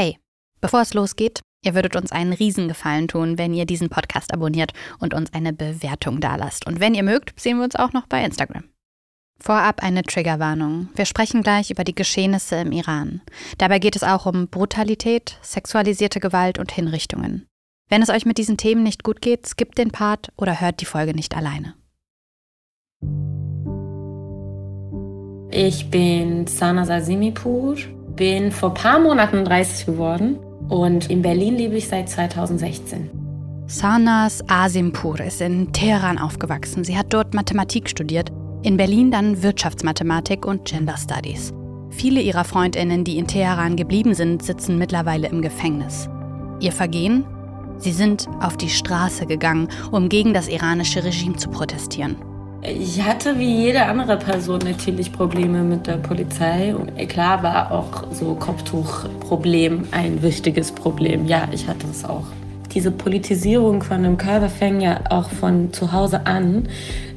Hey, bevor es losgeht, ihr würdet uns einen Riesengefallen tun, wenn ihr diesen Podcast abonniert und uns eine Bewertung dalasst. Und wenn ihr mögt, sehen wir uns auch noch bei Instagram. Vorab eine Triggerwarnung. Wir sprechen gleich über die Geschehnisse im Iran. Dabei geht es auch um Brutalität, sexualisierte Gewalt und Hinrichtungen. Wenn es euch mit diesen Themen nicht gut geht, skippt den Part oder hört die Folge nicht alleine. Ich bin Sana Sasimipur, bin vor ein paar Monaten 30 geworden und in Berlin lebe ich seit 2016. Sanas Asimpur ist in Teheran aufgewachsen. Sie hat dort Mathematik studiert, in Berlin dann Wirtschaftsmathematik und Gender Studies. Viele ihrer Freundinnen, die in Teheran geblieben sind, sitzen mittlerweile im Gefängnis. Ihr Vergehen? Sie sind auf die Straße gegangen, um gegen das iranische Regime zu protestieren. Ich hatte wie jede andere Person natürlich Probleme mit der Polizei. Und klar war auch so Kopftuchproblem ein wichtiges Problem. Ja, ich hatte es auch. Diese Politisierung von einem Körper fängt ja auch von zu Hause an,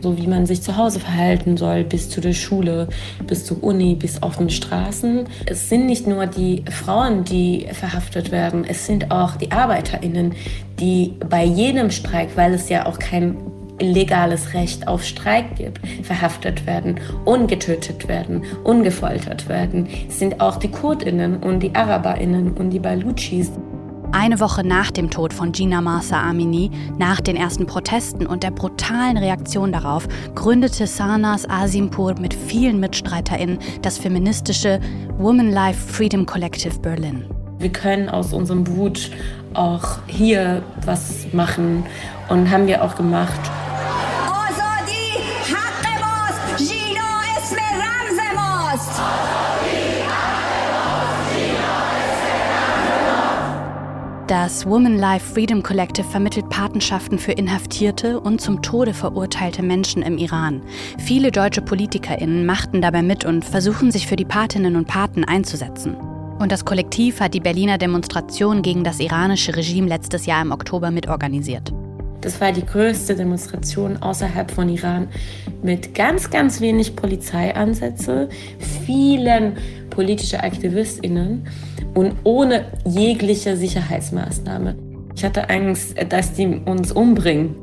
so wie man sich zu Hause verhalten soll, bis zu der Schule, bis zur Uni, bis auf den Straßen. Es sind nicht nur die Frauen, die verhaftet werden, es sind auch die ArbeiterInnen, die bei jedem Streik, weil es ja auch kein legales Recht auf Streik gibt, verhaftet werden, ungetötet werden, ungefoltert werden, sind auch die Kurdinnen und die Araberinnen und die Baluchis. Eine Woche nach dem Tod von Gina Marsa Amini, nach den ersten Protesten und der brutalen Reaktion darauf, gründete Sarnas Asimpur mit vielen MitstreiterInnen das feministische Woman Life Freedom Collective Berlin. Wir können aus unserem Wut auch hier was machen und haben wir auch gemacht. Das Woman Life Freedom Collective vermittelt Patenschaften für inhaftierte und zum Tode verurteilte Menschen im Iran. Viele deutsche PolitikerInnen machten dabei mit und versuchen sich für die Patinnen und Paten einzusetzen. Und das Kollektiv hat die Berliner Demonstration gegen das iranische Regime letztes Jahr im Oktober mitorganisiert. Das war die größte Demonstration außerhalb von Iran mit ganz, ganz wenig Polizeiansätze, vielen politischen AktivistInnen und ohne jegliche Sicherheitsmaßnahme. Ich hatte Angst, dass die uns umbringen.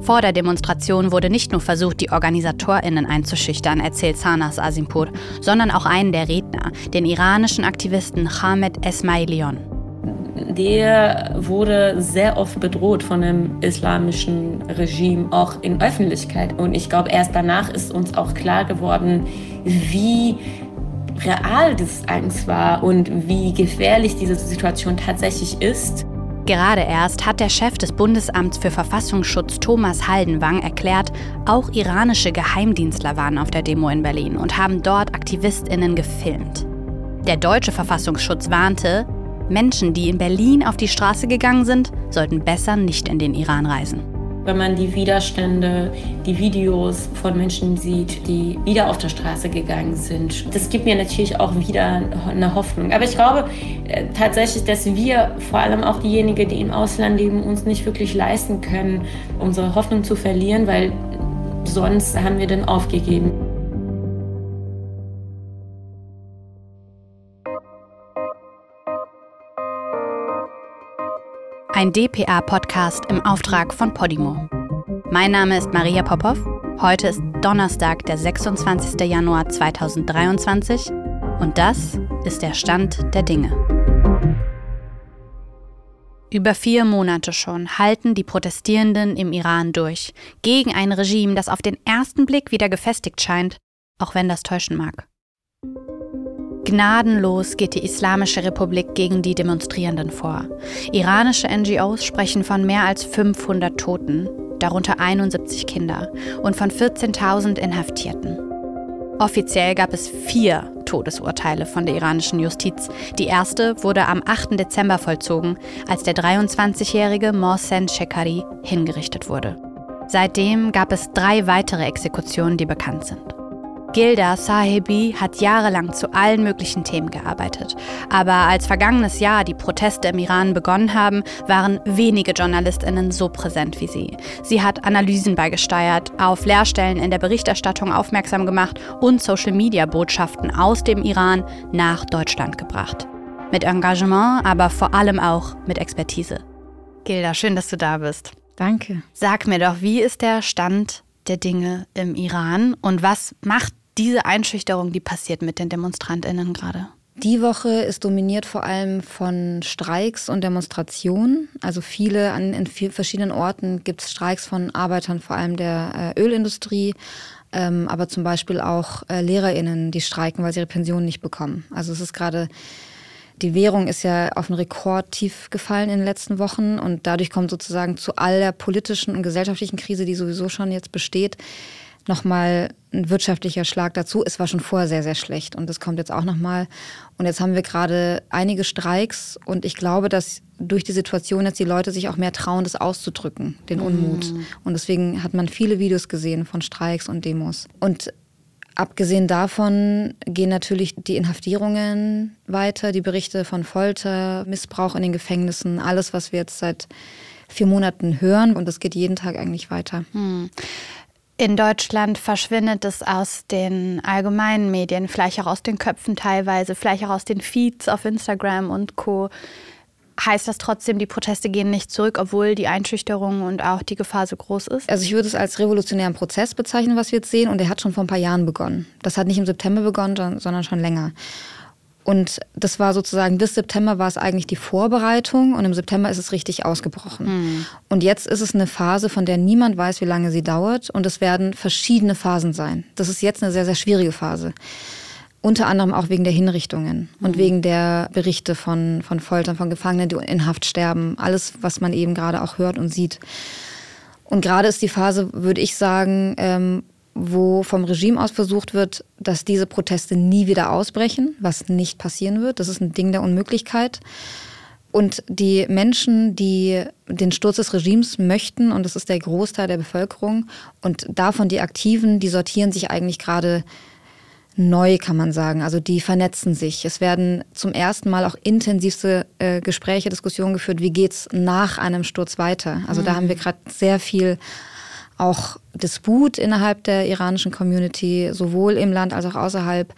Vor der Demonstration wurde nicht nur versucht, die OrganisatorInnen einzuschüchtern, erzählt Sanas Asimpur, sondern auch einen der Redner, den iranischen Aktivisten Hamed Esmailion. Der wurde sehr oft bedroht von dem islamischen Regime, auch in Öffentlichkeit. Und ich glaube, erst danach ist uns auch klar geworden, wie real das Angst war und wie gefährlich diese Situation tatsächlich ist. Gerade erst hat der Chef des Bundesamts für Verfassungsschutz Thomas Haldenwang erklärt, auch iranische Geheimdienstler waren auf der Demo in Berlin und haben dort Aktivistinnen gefilmt. Der deutsche Verfassungsschutz warnte, Menschen, die in Berlin auf die Straße gegangen sind, sollten besser nicht in den Iran reisen wenn man die Widerstände, die Videos von Menschen sieht, die wieder auf der Straße gegangen sind. Das gibt mir natürlich auch wieder eine Hoffnung. Aber ich glaube äh, tatsächlich, dass wir, vor allem auch diejenigen, die im Ausland leben, uns nicht wirklich leisten können, unsere Hoffnung zu verlieren, weil sonst haben wir dann aufgegeben. Ein dpa-Podcast im Auftrag von Podimo. Mein Name ist Maria Popov. Heute ist Donnerstag, der 26. Januar 2023 und das ist der Stand der Dinge. Über vier Monate schon halten die Protestierenden im Iran durch, gegen ein Regime, das auf den ersten Blick wieder gefestigt scheint, auch wenn das täuschen mag. Gnadenlos geht die Islamische Republik gegen die Demonstrierenden vor. Iranische NGOs sprechen von mehr als 500 Toten, darunter 71 Kinder, und von 14.000 Inhaftierten. Offiziell gab es vier Todesurteile von der iranischen Justiz. Die erste wurde am 8. Dezember vollzogen, als der 23-jährige Mohsen Shekari hingerichtet wurde. Seitdem gab es drei weitere Exekutionen, die bekannt sind. Gilda Sahibi hat jahrelang zu allen möglichen Themen gearbeitet. Aber als vergangenes Jahr die Proteste im Iran begonnen haben, waren wenige JournalistInnen so präsent wie sie. Sie hat Analysen beigesteuert, auf Leerstellen in der Berichterstattung aufmerksam gemacht und Social-Media-Botschaften aus dem Iran nach Deutschland gebracht. Mit Engagement, aber vor allem auch mit Expertise. Gilda, schön, dass du da bist. Danke. Sag mir doch, wie ist der Stand der Dinge im Iran und was macht diese Einschüchterung, die passiert mit den DemonstrantInnen gerade? Die Woche ist dominiert vor allem von Streiks und Demonstrationen. Also viele an in verschiedenen Orten gibt es Streiks von Arbeitern, vor allem der äh, Ölindustrie, ähm, aber zum Beispiel auch äh, LehrerInnen, die streiken, weil sie ihre Pensionen nicht bekommen. Also es ist gerade die Währung ist ja auf einen Rekordtief gefallen in den letzten Wochen und dadurch kommt sozusagen zu all der politischen und gesellschaftlichen Krise, die sowieso schon jetzt besteht, nochmal ein wirtschaftlicher Schlag dazu. Es war schon vorher sehr, sehr schlecht und das kommt jetzt auch nochmal. Und jetzt haben wir gerade einige Streiks und ich glaube, dass durch die Situation jetzt die Leute sich auch mehr trauen, das auszudrücken, den Unmut. Mhm. Und deswegen hat man viele Videos gesehen von Streiks und Demos. Und abgesehen davon gehen natürlich die Inhaftierungen weiter, die Berichte von Folter, Missbrauch in den Gefängnissen, alles, was wir jetzt seit vier Monaten hören. Und das geht jeden Tag eigentlich weiter. Mhm. In Deutschland verschwindet es aus den allgemeinen Medien, vielleicht auch aus den Köpfen teilweise, vielleicht auch aus den Feeds auf Instagram und Co. Heißt das trotzdem, die Proteste gehen nicht zurück, obwohl die Einschüchterung und auch die Gefahr so groß ist? Also ich würde es als revolutionären Prozess bezeichnen, was wir jetzt sehen. Und der hat schon vor ein paar Jahren begonnen. Das hat nicht im September begonnen, sondern schon länger. Und das war sozusagen, bis September war es eigentlich die Vorbereitung und im September ist es richtig ausgebrochen. Mhm. Und jetzt ist es eine Phase, von der niemand weiß, wie lange sie dauert. Und es werden verschiedene Phasen sein. Das ist jetzt eine sehr, sehr schwierige Phase. Unter anderem auch wegen der Hinrichtungen mhm. und wegen der Berichte von, von Foltern, von Gefangenen, die in Haft sterben. Alles, was man eben gerade auch hört und sieht. Und gerade ist die Phase, würde ich sagen, ähm, wo vom Regime aus versucht wird, dass diese Proteste nie wieder ausbrechen, was nicht passieren wird. Das ist ein Ding der Unmöglichkeit. Und die Menschen, die den Sturz des Regimes möchten, und das ist der Großteil der Bevölkerung, und davon die Aktiven, die sortieren sich eigentlich gerade neu, kann man sagen. Also die vernetzen sich. Es werden zum ersten Mal auch intensivste äh, Gespräche, Diskussionen geführt, wie geht es nach einem Sturz weiter. Also mhm. da haben wir gerade sehr viel auch Disput innerhalb der iranischen Community, sowohl im Land als auch außerhalb.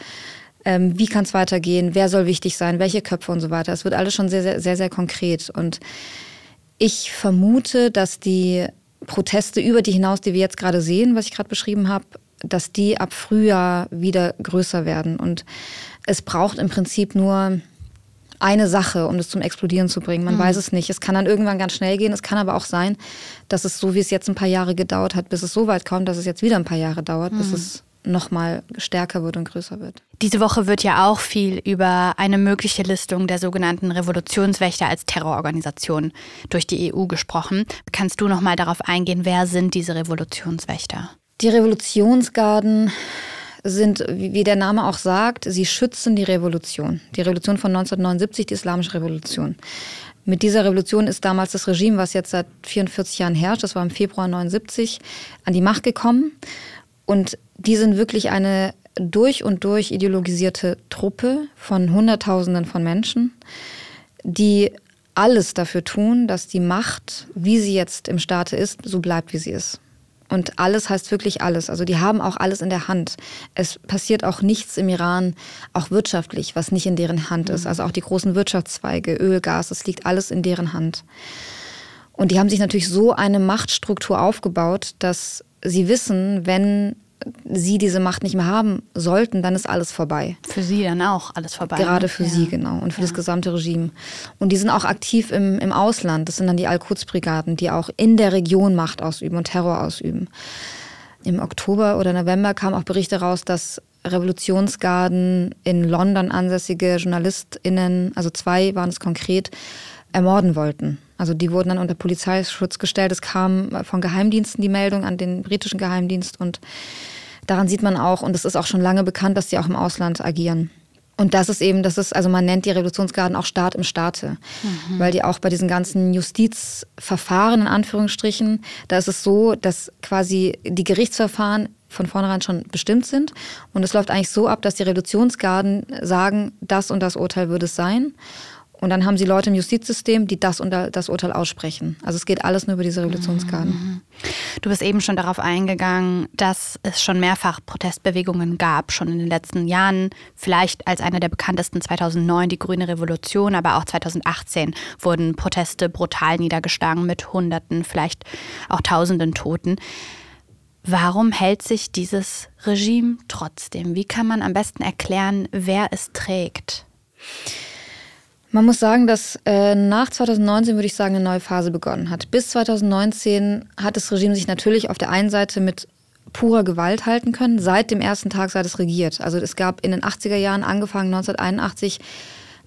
Ähm, wie kann es weitergehen? Wer soll wichtig sein? Welche Köpfe und so weiter? Es wird alles schon sehr, sehr, sehr, sehr konkret. Und ich vermute, dass die Proteste über die hinaus, die wir jetzt gerade sehen, was ich gerade beschrieben habe, dass die ab Frühjahr wieder größer werden. Und es braucht im Prinzip nur eine Sache, um das zum Explodieren zu bringen. Man mhm. weiß es nicht. Es kann dann irgendwann ganz schnell gehen. Es kann aber auch sein, dass es so, wie es jetzt ein paar Jahre gedauert hat, bis es so weit kommt, dass es jetzt wieder ein paar Jahre dauert, mhm. bis es noch mal stärker wird und größer wird. Diese Woche wird ja auch viel über eine mögliche Listung der sogenannten Revolutionswächter als Terrororganisation durch die EU gesprochen. Kannst du noch mal darauf eingehen, wer sind diese Revolutionswächter? Die Revolutionsgarden sind, wie der Name auch sagt, sie schützen die Revolution. Die Revolution von 1979, die Islamische Revolution. Mit dieser Revolution ist damals das Regime, was jetzt seit 44 Jahren herrscht, das war im Februar 79, an die Macht gekommen. Und die sind wirklich eine durch und durch ideologisierte Truppe von Hunderttausenden von Menschen, die alles dafür tun, dass die Macht, wie sie jetzt im Staate ist, so bleibt, wie sie ist. Und alles heißt wirklich alles. Also die haben auch alles in der Hand. Es passiert auch nichts im Iran, auch wirtschaftlich, was nicht in deren Hand ist. Mhm. Also auch die großen Wirtschaftszweige, Öl, Gas, das liegt alles in deren Hand. Und die haben sich natürlich so eine Machtstruktur aufgebaut, dass sie wissen, wenn sie diese Macht nicht mehr haben sollten, dann ist alles vorbei. Für sie dann auch alles vorbei. Gerade ne? für ja. sie, genau. Und für ja. das gesamte Regime. Und die sind auch aktiv im, im Ausland. Das sind dann die Al-Quds-Brigaden, die auch in der Region Macht ausüben und Terror ausüben. Im Oktober oder November kamen auch Berichte raus, dass Revolutionsgarden in London ansässige JournalistInnen, also zwei waren es konkret, ermorden wollten. Also die wurden dann unter Polizeischutz gestellt. Es kam von Geheimdiensten die Meldung an den britischen Geheimdienst und daran sieht man auch, und es ist auch schon lange bekannt, dass sie auch im Ausland agieren. Und das ist eben, das ist, also man nennt die Revolutionsgarden auch Staat im Staate, mhm. weil die auch bei diesen ganzen Justizverfahren in Anführungsstrichen, da ist es so, dass quasi die Gerichtsverfahren von vornherein schon bestimmt sind. Und es läuft eigentlich so ab, dass die Revolutionsgarden sagen, das und das Urteil würde es sein. Und dann haben sie Leute im Justizsystem, die das und das Urteil aussprechen. Also es geht alles nur über diese Revolutionsgarden. Mhm. Du bist eben schon darauf eingegangen, dass es schon mehrfach Protestbewegungen gab, schon in den letzten Jahren. Vielleicht als eine der bekanntesten 2009 die Grüne Revolution, aber auch 2018 wurden Proteste brutal niedergeschlagen mit Hunderten, vielleicht auch Tausenden Toten. Warum hält sich dieses Regime trotzdem? Wie kann man am besten erklären, wer es trägt? Man muss sagen, dass äh, nach 2019, würde ich sagen, eine neue Phase begonnen hat. Bis 2019 hat das Regime sich natürlich auf der einen Seite mit purer Gewalt halten können, seit dem ersten Tag, seit es regiert. Also es gab in den 80er Jahren, angefangen 1981,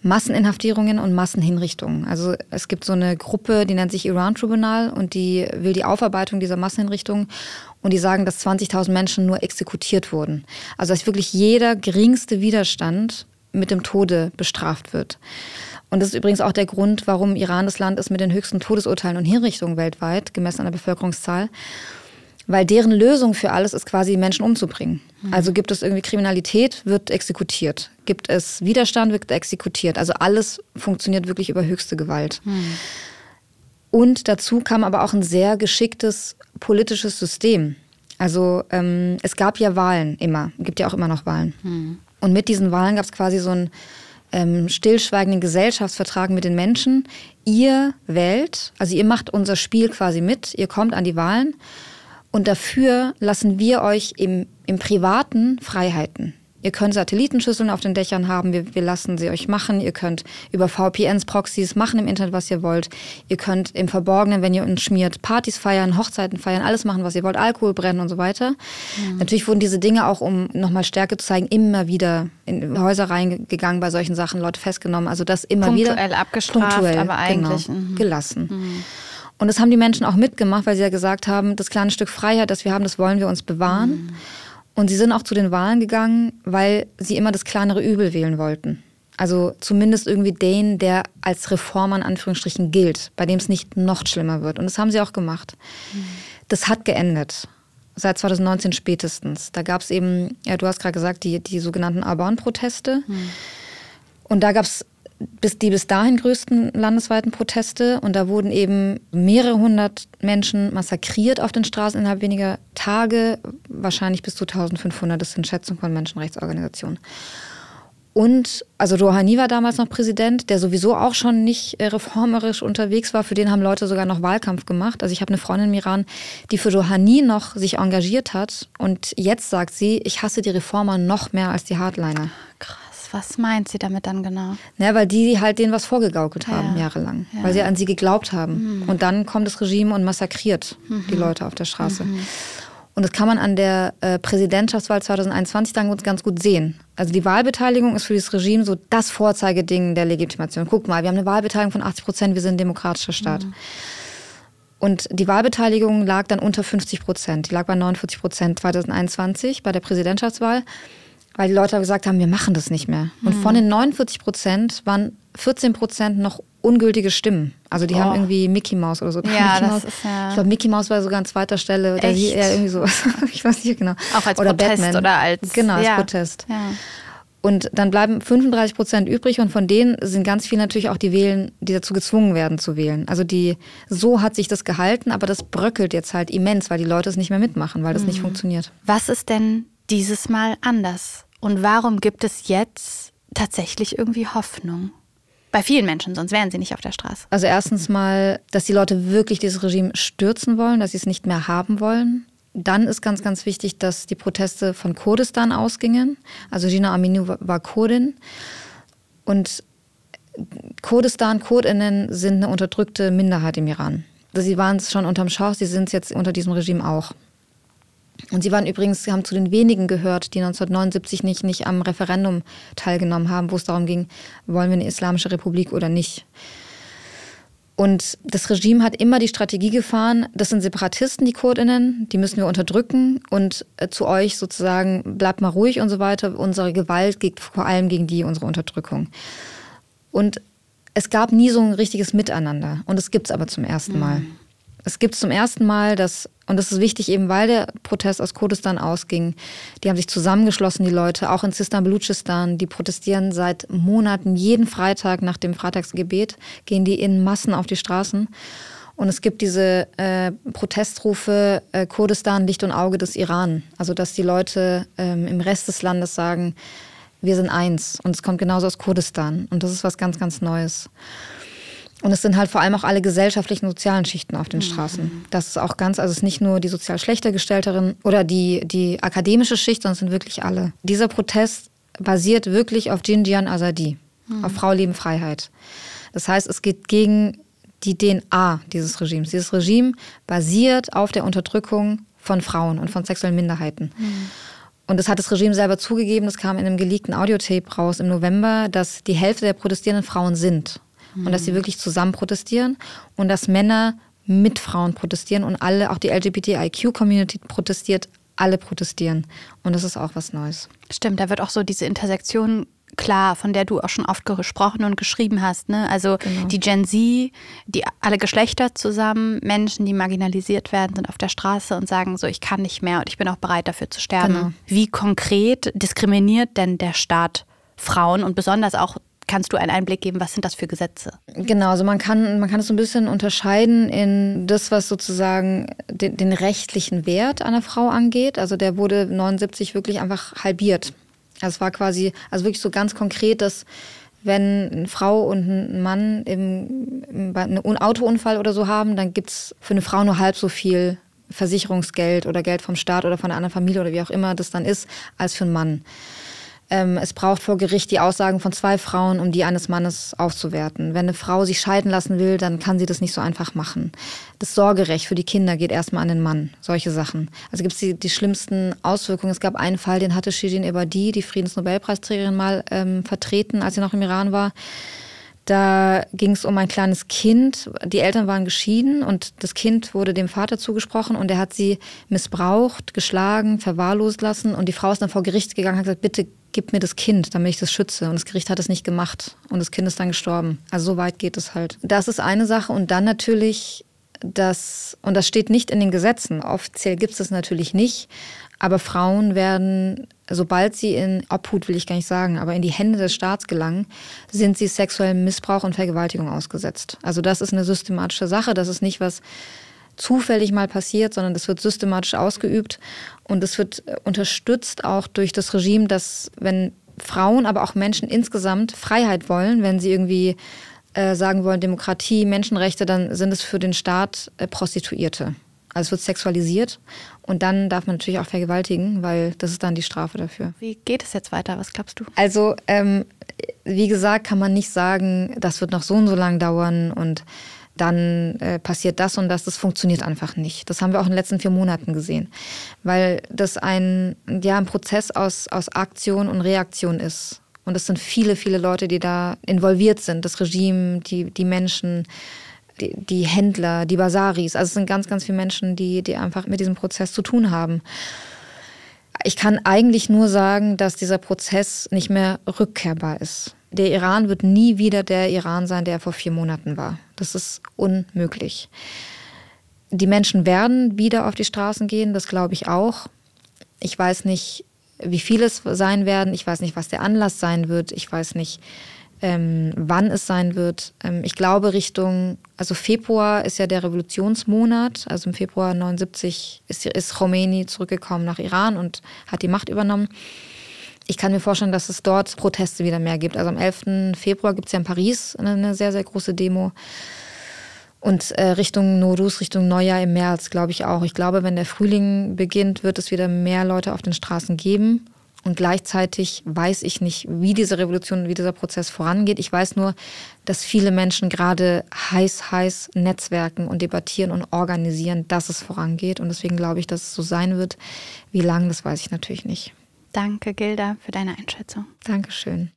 Masseninhaftierungen und Massenhinrichtungen. Also es gibt so eine Gruppe, die nennt sich Iran Tribunal und die will die Aufarbeitung dieser Massenhinrichtungen und die sagen, dass 20.000 Menschen nur exekutiert wurden. Also dass wirklich jeder geringste Widerstand mit dem Tode bestraft wird. Und das ist übrigens auch der Grund, warum Iran das Land ist mit den höchsten Todesurteilen und Hinrichtungen weltweit, gemessen an der Bevölkerungszahl weil deren Lösung für alles ist quasi Menschen umzubringen. Mhm. Also gibt es irgendwie Kriminalität, wird exekutiert. Gibt es Widerstand, wird exekutiert. Also alles funktioniert wirklich über höchste Gewalt. Mhm. Und dazu kam aber auch ein sehr geschicktes politisches System. Also ähm, es gab ja Wahlen immer, gibt ja auch immer noch Wahlen. Mhm. Und mit diesen Wahlen gab es quasi so einen ähm, stillschweigenden Gesellschaftsvertrag mit den Menschen. Ihr wählt, also ihr macht unser Spiel quasi mit, ihr kommt an die Wahlen und dafür lassen wir euch im, im Privaten Freiheiten. Ihr könnt Satellitenschüsseln auf den Dächern haben, wir, wir lassen sie euch machen. Ihr könnt über VPNs, Proxys machen im Internet, was ihr wollt. Ihr könnt im Verborgenen, wenn ihr uns schmiert, Partys feiern, Hochzeiten feiern, alles machen, was ihr wollt, Alkohol brennen und so weiter. Mhm. Natürlich wurden diese Dinge auch, um nochmal Stärke zu zeigen, immer wieder in Häuser reingegangen bei solchen Sachen, Leute festgenommen. Also das immer punktuell wieder. Abgestraft, punktuell aber eigentlich genau, mhm. gelassen. Mhm. Und das haben die Menschen auch mitgemacht, weil sie ja gesagt haben, das kleine Stück Freiheit, das wir haben, das wollen wir uns bewahren. Mhm. Und sie sind auch zu den Wahlen gegangen, weil sie immer das kleinere Übel wählen wollten. Also zumindest irgendwie den, der als Reformer in Anführungsstrichen gilt, bei dem es nicht noch schlimmer wird. Und das haben sie auch gemacht. Mhm. Das hat geendet. Seit 2019 spätestens. Da gab es eben, ja, du hast gerade gesagt, die, die sogenannten Arban-Proteste. Mhm. Und da gab es bis die bis dahin größten landesweiten Proteste. Und da wurden eben mehrere hundert Menschen massakriert auf den Straßen innerhalb weniger Tage, wahrscheinlich bis zu 1500. Das sind Schätzungen von Menschenrechtsorganisationen. Und also Rouhani war damals noch Präsident, der sowieso auch schon nicht äh, reformerisch unterwegs war. Für den haben Leute sogar noch Wahlkampf gemacht. Also ich habe eine Freundin im Iran, die für Rouhani noch sich engagiert hat. Und jetzt sagt sie, ich hasse die Reformer noch mehr als die Hardliner. Krass was meint sie damit dann genau? Ja, weil die halt denen was vorgegaukelt haben, ja. jahrelang. Ja. Weil sie an sie geglaubt haben. Mhm. Und dann kommt das Regime und massakriert mhm. die Leute auf der Straße. Mhm. Und das kann man an der äh, Präsidentschaftswahl 2021 dann ganz gut sehen. Also die Wahlbeteiligung ist für das Regime so das Vorzeigeding der Legitimation. Guck mal, wir haben eine Wahlbeteiligung von 80 Prozent, wir sind ein demokratischer Staat. Mhm. Und die Wahlbeteiligung lag dann unter 50 Prozent. Die lag bei 49 Prozent 2021 bei der Präsidentschaftswahl weil die Leute gesagt haben, wir machen das nicht mehr. Und von den 49 Prozent waren 14 Prozent noch ungültige Stimmen. Also die oh. haben irgendwie Mickey Mouse oder so. Ja, Mickey das ist ja. Ich glaube, Mickey Mouse war sogar an zweiter Stelle. Echt? ja, irgendwie so. ich weiß nicht genau. Auch als oder Protest Batman. oder als. Genau, als ja. Protest. Ja. Und dann bleiben 35 Prozent übrig und von denen sind ganz viele natürlich auch die wählen, die dazu gezwungen werden zu wählen. Also die, so hat sich das gehalten, aber das bröckelt jetzt halt immens, weil die Leute es nicht mehr mitmachen, weil das mhm. nicht funktioniert. Was ist denn dieses Mal anders? Und warum gibt es jetzt tatsächlich irgendwie Hoffnung? Bei vielen Menschen, sonst wären sie nicht auf der Straße. Also erstens mal, dass die Leute wirklich dieses Regime stürzen wollen, dass sie es nicht mehr haben wollen. Dann ist ganz, ganz wichtig, dass die Proteste von Kurdistan ausgingen. Also Gina Aminu war Kurdin. Und Kurdistan, Kurdinnen sind eine unterdrückte Minderheit im Iran. Sie waren es schon unterm Schau, sie sind es jetzt unter diesem Regime auch. Und sie waren übrigens, sie haben zu den wenigen gehört, die 1979 nicht, nicht am Referendum teilgenommen haben, wo es darum ging, wollen wir eine islamische Republik oder nicht. Und das Regime hat immer die Strategie gefahren, das sind Separatisten, die Kurdinnen, die müssen wir unterdrücken und äh, zu euch sozusagen, bleibt mal ruhig und so weiter. Unsere Gewalt geht vor allem gegen die, unsere Unterdrückung. Und es gab nie so ein richtiges Miteinander. Und es gibt es aber zum ersten Mal. Mhm. Es gibt zum ersten Mal, dass, und das ist wichtig, eben weil der Protest aus Kurdistan ausging, die haben sich zusammengeschlossen, die Leute, auch in Sistan Baluchistan, die protestieren seit Monaten, jeden Freitag nach dem Freitagsgebet, gehen die in Massen auf die Straßen. Und es gibt diese äh, Protestrufe äh, Kurdistan, Licht und Auge des Iran. Also dass die Leute ähm, im Rest des Landes sagen, wir sind eins. Und es kommt genauso aus Kurdistan. Und das ist was ganz, ganz Neues. Und es sind halt vor allem auch alle gesellschaftlichen und sozialen Schichten auf den mhm. Straßen. Das ist auch ganz, also es ist nicht nur die sozial schlechter Gestellterin oder die, die akademische Schicht, sondern es sind wirklich alle. Dieser Protest basiert wirklich auf Jinjian Azadi, mhm. auf Frau, Leben, Freiheit. Das heißt, es geht gegen die DNA dieses Regimes. Dieses Regime basiert auf der Unterdrückung von Frauen und von sexuellen Minderheiten. Mhm. Und das hat das Regime selber zugegeben, das kam in einem geleakten Audiotape raus im November, dass die Hälfte der protestierenden Frauen sind mhm. und dass sie wirklich zusammen protestieren und dass Männer mit Frauen protestieren und alle, auch die LGBTIQ-Community protestiert, alle protestieren. Und das ist auch was Neues. Stimmt, da wird auch so diese Intersektion klar, von der du auch schon oft gesprochen und geschrieben hast. Ne? Also genau. die Gen Z, die alle Geschlechter zusammen, Menschen, die marginalisiert werden, sind auf der Straße und sagen so, ich kann nicht mehr und ich bin auch bereit dafür zu sterben. Genau. Wie konkret diskriminiert denn der Staat Frauen und besonders auch Kannst du einen Einblick geben, was sind das für Gesetze? Genau, also man kann, man kann es so ein bisschen unterscheiden in das, was sozusagen den, den rechtlichen Wert einer Frau angeht. Also der wurde 79 wirklich einfach halbiert. Also es war quasi, also wirklich so ganz konkret, dass wenn eine Frau und ein Mann im, einen Autounfall oder so haben, dann gibt es für eine Frau nur halb so viel Versicherungsgeld oder Geld vom Staat oder von einer anderen Familie oder wie auch immer das dann ist, als für einen Mann. Ähm, es braucht vor Gericht die Aussagen von zwei Frauen, um die eines Mannes aufzuwerten. Wenn eine Frau sich scheiden lassen will, dann kann sie das nicht so einfach machen. Das Sorgerecht für die Kinder geht erstmal an den Mann. Solche Sachen. Also gibt es die, die schlimmsten Auswirkungen. Es gab einen Fall, den hatte Shirin Ebadi, die Friedensnobelpreisträgerin, mal ähm, vertreten, als sie noch im Iran war. Da ging es um ein kleines Kind. Die Eltern waren geschieden und das Kind wurde dem Vater zugesprochen und er hat sie missbraucht, geschlagen, verwahrlost lassen. Und die Frau ist dann vor Gericht gegangen und hat gesagt, bitte gib mir das Kind, damit ich das schütze. Und das Gericht hat es nicht gemacht und das Kind ist dann gestorben. Also so weit geht es halt. Das ist eine Sache und dann natürlich das, und das steht nicht in den Gesetzen, offiziell gibt es das natürlich nicht, aber Frauen werden, sobald sie in Obhut, will ich gar nicht sagen, aber in die Hände des Staats gelangen, sind sie sexuellem Missbrauch und Vergewaltigung ausgesetzt. Also das ist eine systematische Sache, das ist nicht was zufällig mal passiert, sondern das wird systematisch ausgeübt und es wird äh, unterstützt auch durch das Regime, dass wenn Frauen, aber auch Menschen insgesamt Freiheit wollen, wenn sie irgendwie äh, sagen wollen Demokratie, Menschenrechte, dann sind es für den Staat äh, Prostituierte. Also es wird sexualisiert und dann darf man natürlich auch vergewaltigen, weil das ist dann die Strafe dafür. Wie geht es jetzt weiter? Was glaubst du? Also ähm, wie gesagt, kann man nicht sagen, das wird noch so und so lang dauern und dann äh, passiert das und das. Das funktioniert einfach nicht. Das haben wir auch in den letzten vier Monaten gesehen, weil das ein, ja, ein Prozess aus, aus Aktion und Reaktion ist. Und es sind viele, viele Leute, die da involviert sind. Das Regime, die, die Menschen, die, die Händler, die Basaris. Also es sind ganz, ganz viele Menschen, die, die einfach mit diesem Prozess zu tun haben. Ich kann eigentlich nur sagen, dass dieser Prozess nicht mehr rückkehrbar ist. Der Iran wird nie wieder der Iran sein, der vor vier Monaten war. Das ist unmöglich. Die Menschen werden wieder auf die Straßen gehen, das glaube ich auch. Ich weiß nicht, wie viele es sein werden. Ich weiß nicht, was der Anlass sein wird. Ich weiß nicht, ähm, wann es sein wird. Ähm, ich glaube, Richtung, also Februar ist ja der Revolutionsmonat. Also im Februar 79 ist, ist Khomeini zurückgekommen nach Iran und hat die Macht übernommen. Ich kann mir vorstellen, dass es dort Proteste wieder mehr gibt. Also am 11. Februar gibt es ja in Paris eine sehr, sehr große Demo. Und äh, Richtung Norus, Richtung Neujahr im März, glaube ich auch. Ich glaube, wenn der Frühling beginnt, wird es wieder mehr Leute auf den Straßen geben. Und gleichzeitig weiß ich nicht, wie diese Revolution, wie dieser Prozess vorangeht. Ich weiß nur, dass viele Menschen gerade heiß, heiß netzwerken und debattieren und organisieren, dass es vorangeht. Und deswegen glaube ich, dass es so sein wird. Wie lange, das weiß ich natürlich nicht. Danke, Gilda, für deine Einschätzung. Dankeschön.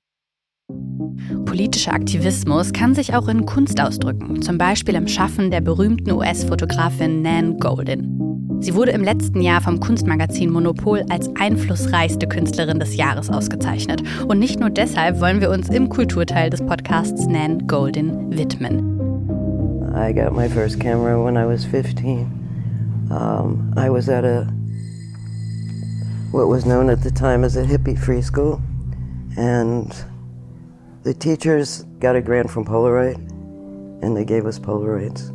Politischer Aktivismus kann sich auch in Kunst ausdrücken, zum Beispiel im Schaffen der berühmten US-Fotografin Nan Golden. Sie wurde im letzten Jahr vom Kunstmagazin Monopol als einflussreichste Künstlerin des Jahres ausgezeichnet. Und nicht nur deshalb wollen wir uns im Kulturteil des Podcasts Nan Golden widmen. I got my first camera when I was 15. Um, I was at a what was known at the time as a hippie free school. And the teachers got a grant from Polaroid, and they gave us Polaroids.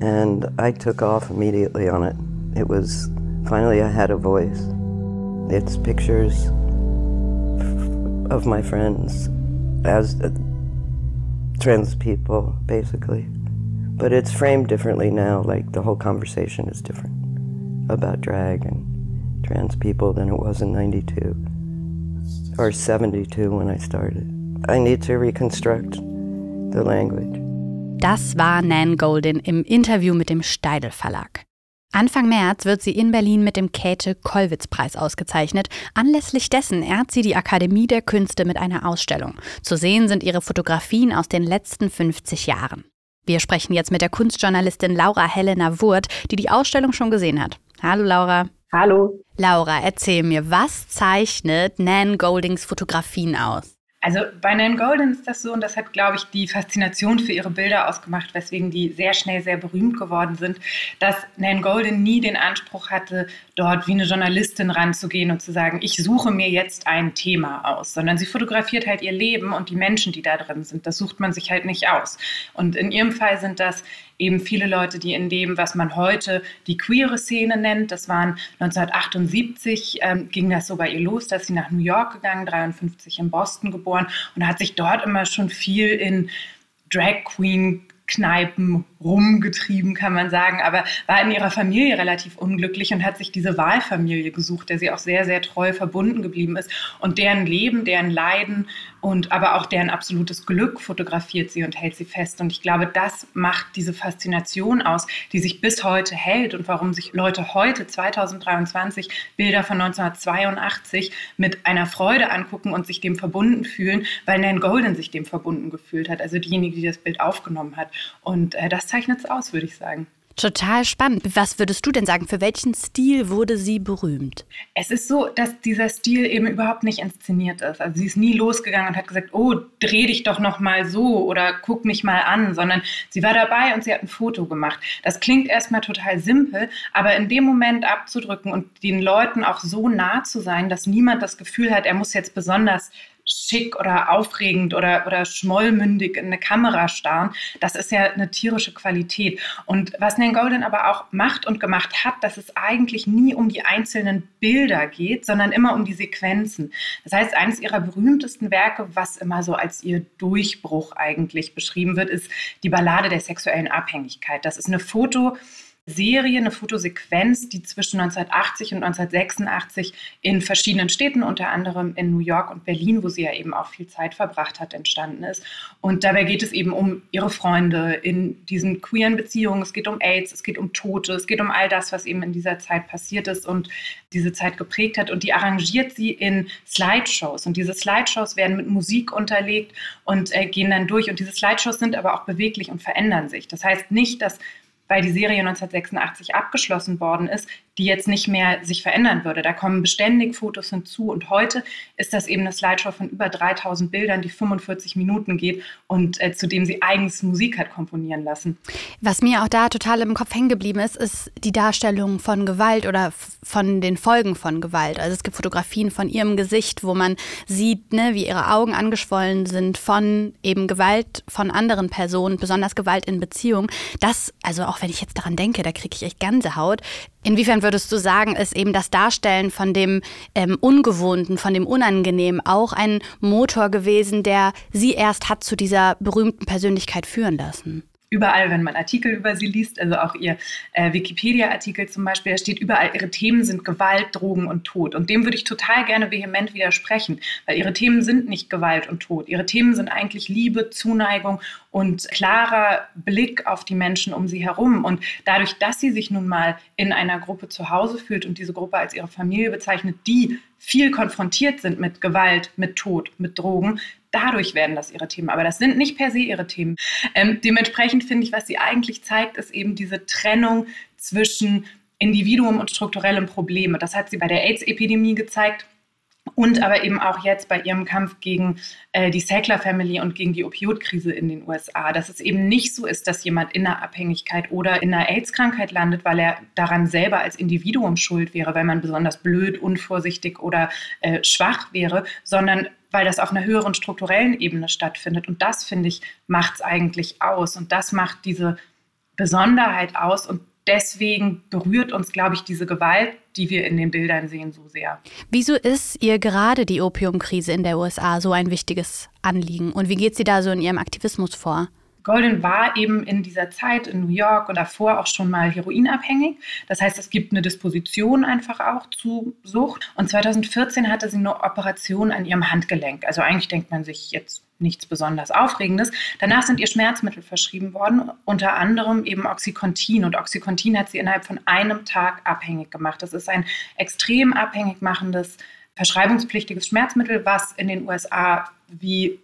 And I took off immediately on it. It was finally I had a voice. It's pictures of my friends as uh, trans people, basically. But it's framed differently now, like the whole conversation is different about drag and trans people than it was in 92 or 72 when I started. I need to reconstruct the language. Das war Nan Golden im Interview mit dem Steidel Verlag. Anfang März wird sie in Berlin mit dem Käthe-Kollwitz-Preis ausgezeichnet. Anlässlich dessen ehrt sie die Akademie der Künste mit einer Ausstellung. Zu sehen sind ihre Fotografien aus den letzten 50 Jahren. Wir sprechen jetzt mit der Kunstjournalistin Laura Helena Wurt, die die Ausstellung schon gesehen hat. Hallo Laura. Hallo. Laura, erzähl mir, was zeichnet Nan Goldings Fotografien aus? Also bei Nan Golden ist das so, und das hat, glaube ich, die Faszination für ihre Bilder ausgemacht, weswegen die sehr schnell sehr berühmt geworden sind, dass Nan Golden nie den Anspruch hatte, dort wie eine Journalistin ranzugehen und zu sagen, ich suche mir jetzt ein Thema aus, sondern sie fotografiert halt ihr Leben und die Menschen, die da drin sind. Das sucht man sich halt nicht aus. Und in ihrem Fall sind das eben viele Leute, die in dem, was man heute die queere Szene nennt, das waren 1978, ähm, ging das so bei ihr los, dass sie nach New York gegangen, 53 in Boston geboren und hat sich dort immer schon viel in Drag Queen Kneipen rumgetrieben, kann man sagen, aber war in ihrer Familie relativ unglücklich und hat sich diese Wahlfamilie gesucht, der sie auch sehr, sehr treu verbunden geblieben ist. Und deren Leben, deren Leiden und aber auch deren absolutes Glück fotografiert sie und hält sie fest. Und ich glaube, das macht diese Faszination aus, die sich bis heute hält und warum sich Leute heute, 2023, Bilder von 1982 mit einer Freude angucken und sich dem verbunden fühlen, weil Nan Golden sich dem verbunden gefühlt hat, also diejenige, die das Bild aufgenommen hat. Und äh, das zeichnet es aus, würde ich sagen. Total spannend. Was würdest du denn sagen? Für welchen Stil wurde sie berühmt? Es ist so, dass dieser Stil eben überhaupt nicht inszeniert ist. Also sie ist nie losgegangen und hat gesagt, oh, dreh dich doch noch mal so oder guck mich mal an, sondern sie war dabei und sie hat ein Foto gemacht. Das klingt erstmal total simpel, aber in dem Moment abzudrücken und den Leuten auch so nah zu sein, dass niemand das Gefühl hat, er muss jetzt besonders schick oder aufregend oder, oder schmollmündig in eine Kamera starren. Das ist ja eine tierische Qualität. Und was Nan Golden aber auch macht und gemacht hat, dass es eigentlich nie um die einzelnen Bilder geht, sondern immer um die Sequenzen. Das heißt, eines ihrer berühmtesten Werke, was immer so als ihr Durchbruch eigentlich beschrieben wird, ist die Ballade der sexuellen Abhängigkeit. Das ist eine Foto, Serie, eine Fotosequenz, die zwischen 1980 und 1986 in verschiedenen Städten, unter anderem in New York und Berlin, wo sie ja eben auch viel Zeit verbracht hat, entstanden ist. Und dabei geht es eben um ihre Freunde in diesen queeren Beziehungen. Es geht um AIDS, es geht um Tote, es geht um all das, was eben in dieser Zeit passiert ist und diese Zeit geprägt hat. Und die arrangiert sie in Slideshows. Und diese Slideshows werden mit Musik unterlegt und äh, gehen dann durch. Und diese Slideshows sind aber auch beweglich und verändern sich. Das heißt nicht, dass weil die Serie 1986 abgeschlossen worden ist, die jetzt nicht mehr sich verändern würde. Da kommen beständig Fotos hinzu und heute ist das eben eine Slideshow von über 3000 Bildern, die 45 Minuten geht und äh, zu dem sie eigens Musik hat komponieren lassen. Was mir auch da total im Kopf hängen geblieben ist, ist die Darstellung von Gewalt oder von den Folgen von Gewalt. Also es gibt Fotografien von ihrem Gesicht, wo man sieht, ne, wie ihre Augen angeschwollen sind von eben Gewalt von anderen Personen, besonders Gewalt in Beziehung. Das, also auch wenn ich jetzt daran denke, da kriege ich echt Gänsehaut. Inwiefern würdest du sagen, ist eben das Darstellen von dem ähm, Ungewohnten, von dem Unangenehmen auch ein Motor gewesen, der sie erst hat zu dieser berühmten Persönlichkeit führen lassen? Überall, wenn man Artikel über sie liest, also auch ihr äh, Wikipedia-Artikel zum Beispiel, da steht überall, ihre Themen sind Gewalt, Drogen und Tod. Und dem würde ich total gerne vehement widersprechen, weil ihre Themen sind nicht Gewalt und Tod. Ihre Themen sind eigentlich Liebe, Zuneigung und klarer Blick auf die Menschen um sie herum. Und dadurch, dass sie sich nun mal in einer Gruppe zu Hause fühlt und diese Gruppe als ihre Familie bezeichnet, die viel konfrontiert sind mit Gewalt, mit Tod, mit Drogen, dadurch werden das ihre Themen. Aber das sind nicht per se ihre Themen. Ähm, dementsprechend finde ich, was sie eigentlich zeigt, ist eben diese Trennung zwischen Individuum und strukturellem Probleme. Das hat sie bei der AIDS-Epidemie gezeigt. Und aber eben auch jetzt bei ihrem Kampf gegen äh, die Sackler Family und gegen die Opioidkrise in den USA, dass es eben nicht so ist, dass jemand in einer Abhängigkeit oder in einer AIDS-Krankheit landet, weil er daran selber als Individuum schuld wäre, weil man besonders blöd, unvorsichtig oder äh, schwach wäre, sondern weil das auf einer höheren strukturellen Ebene stattfindet. Und das, finde ich, macht es eigentlich aus. Und das macht diese Besonderheit aus und deswegen berührt uns, glaube ich, diese Gewalt, die wir in den Bildern sehen, so sehr. Wieso ist ihr gerade die Opiumkrise in der USA so ein wichtiges Anliegen und wie geht sie da so in ihrem Aktivismus vor? Golden war eben in dieser Zeit in New York und davor auch schon mal heroinabhängig. Das heißt, es gibt eine Disposition einfach auch zu Sucht. Und 2014 hatte sie eine Operation an ihrem Handgelenk. Also eigentlich denkt man sich jetzt nichts besonders Aufregendes. Danach sind ihr Schmerzmittel verschrieben worden, unter anderem eben Oxycontin. Und Oxycontin hat sie innerhalb von einem Tag abhängig gemacht. Das ist ein extrem abhängig machendes, verschreibungspflichtiges Schmerzmittel, was in den USA wie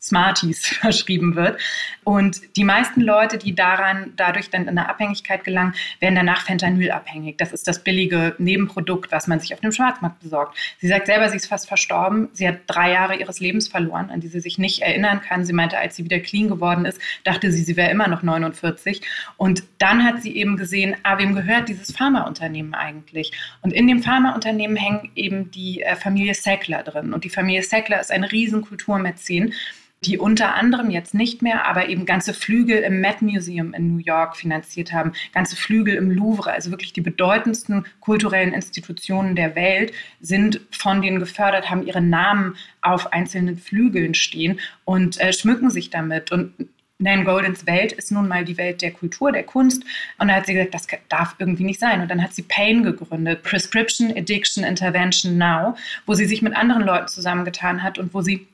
Smarties verschrieben wird. Und die meisten Leute, die daran dadurch dann in eine Abhängigkeit gelangen, werden danach Fentanylabhängig. Das ist das billige Nebenprodukt, was man sich auf dem Schwarzmarkt besorgt. Sie sagt selber, sie ist fast verstorben. Sie hat drei Jahre ihres Lebens verloren, an die sie sich nicht erinnern kann. Sie meinte, als sie wieder clean geworden ist, dachte sie, sie wäre immer noch 49. Und dann hat sie eben gesehen, ah, wem gehört dieses Pharmaunternehmen eigentlich? Und in dem Pharmaunternehmen hängen eben die äh, Familie Sackler drin. Und die Familie Sackler ist ein riesen Kulturmäzen die unter anderem jetzt nicht mehr, aber eben ganze Flügel im Met Museum in New York finanziert haben, ganze Flügel im Louvre, also wirklich die bedeutendsten kulturellen Institutionen der Welt sind von denen gefördert, haben ihre Namen auf einzelnen Flügeln stehen und äh, schmücken sich damit. Und Nan Goldens Welt ist nun mal die Welt der Kultur, der Kunst. Und da hat sie gesagt, das darf irgendwie nicht sein. Und dann hat sie Pain gegründet, Prescription Addiction Intervention Now, wo sie sich mit anderen Leuten zusammengetan hat und wo sie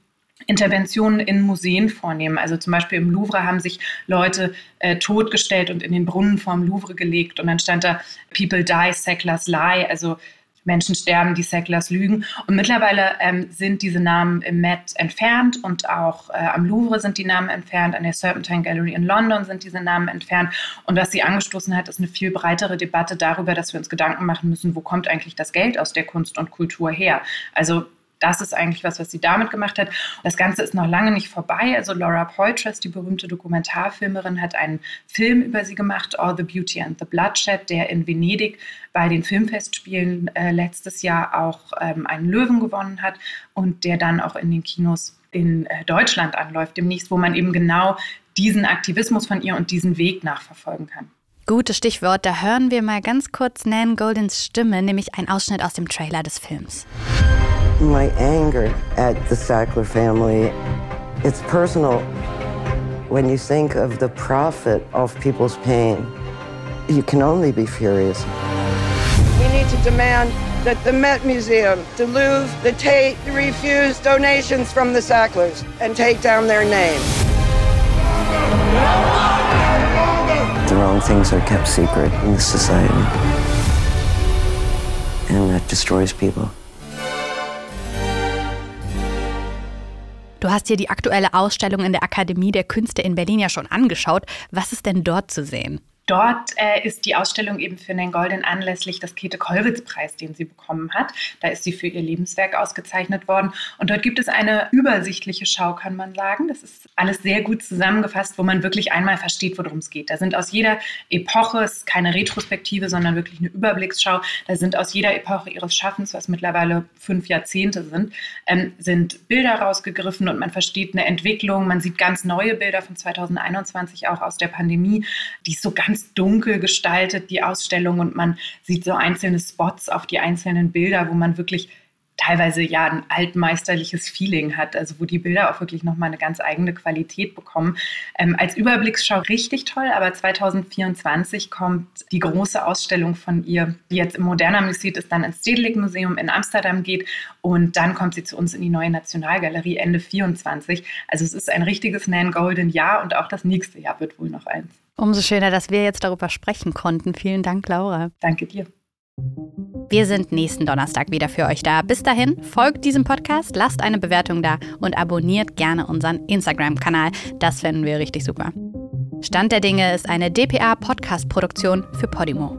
Interventionen in Museen vornehmen. Also zum Beispiel im Louvre haben sich Leute äh, totgestellt und in den Brunnen vorm Louvre gelegt und dann stand da People die, Sacklers lie, also Menschen sterben, die Sacklers lügen. Und mittlerweile ähm, sind diese Namen im Met entfernt und auch äh, am Louvre sind die Namen entfernt, an der Serpentine Gallery in London sind diese Namen entfernt. Und was sie angestoßen hat, ist eine viel breitere Debatte darüber, dass wir uns Gedanken machen müssen, wo kommt eigentlich das Geld aus der Kunst und Kultur her? Also das ist eigentlich was, was sie damit gemacht hat. Das Ganze ist noch lange nicht vorbei. Also Laura Poitras, die berühmte Dokumentarfilmerin, hat einen Film über sie gemacht, All the Beauty and the Bloodshed, der in Venedig bei den Filmfestspielen äh, letztes Jahr auch ähm, einen Löwen gewonnen hat und der dann auch in den Kinos in äh, Deutschland anläuft, demnächst, wo man eben genau diesen Aktivismus von ihr und diesen Weg nachverfolgen kann. Gutes Stichwort, da hören wir mal ganz kurz Nan Goldens Stimme, nämlich ein Ausschnitt aus dem Trailer des Films. My anger at the Sackler family, it's personal. When you think of the profit of people's pain, you can only be furious. We need to demand that the Met Museum, the Louvre, the Tate refuse donations from the Sacklers and take down their name. The wrong things are kept secret in this society, and that destroys people. Du hast dir die aktuelle Ausstellung in der Akademie der Künste in Berlin ja schon angeschaut. Was ist denn dort zu sehen? Dort äh, ist die Ausstellung eben für den Golden anlässlich des Käthe-Kollwitz-Preis, den sie bekommen hat. Da ist sie für ihr Lebenswerk ausgezeichnet worden. Und dort gibt es eine übersichtliche Schau, kann man sagen. Das ist alles sehr gut zusammengefasst, wo man wirklich einmal versteht, worum es geht. Da sind aus jeder Epoche, es ist keine Retrospektive, sondern wirklich eine Überblicksschau. Da sind aus jeder Epoche ihres Schaffens, was mittlerweile fünf Jahrzehnte sind, ähm, sind Bilder rausgegriffen und man versteht eine Entwicklung. Man sieht ganz neue Bilder von 2021 auch aus der Pandemie, die ist so ganz ganz dunkel gestaltet, die Ausstellung, und man sieht so einzelne Spots auf die einzelnen Bilder, wo man wirklich teilweise ja ein altmeisterliches Feeling hat, also wo die Bilder auch wirklich nochmal eine ganz eigene Qualität bekommen. Ähm, als Überblicksschau richtig toll, aber 2024 kommt die große Ausstellung von ihr, die jetzt im Moderner Museum ist, dann ins Stedelijk Museum in Amsterdam geht und dann kommt sie zu uns in die neue Nationalgalerie Ende 24. Also es ist ein richtiges Nan Golden Jahr und auch das nächste Jahr wird wohl noch eins. Umso schöner, dass wir jetzt darüber sprechen konnten. Vielen Dank, Laura. Danke dir. Wir sind nächsten Donnerstag wieder für euch da. Bis dahin, folgt diesem Podcast, lasst eine Bewertung da und abonniert gerne unseren Instagram-Kanal. Das fänden wir richtig super. Stand der Dinge ist eine DPA-Podcast-Produktion für Podimo.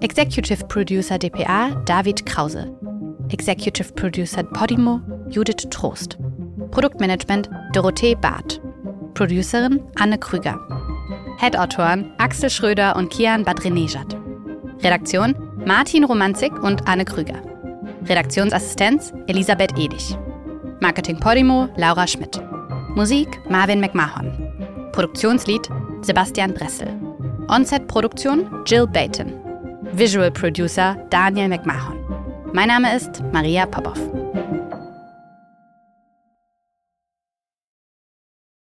Executive Producer DPA David Krause. Executive Producer Podimo Judith Trost. Produktmanagement Dorothee Barth. Producerin Anne Krüger. Head-Autoren Axel Schröder und Kian Badrenejad. Redaktion Martin Romanzig und Anne Krüger. Redaktionsassistenz Elisabeth Edig. Marketing Podimo Laura Schmidt. Musik Marvin McMahon. Produktionslied Sebastian Dressel. On-Set-Produktion Jill Bayton. Visual Producer Daniel McMahon. Mein Name ist Maria Popov.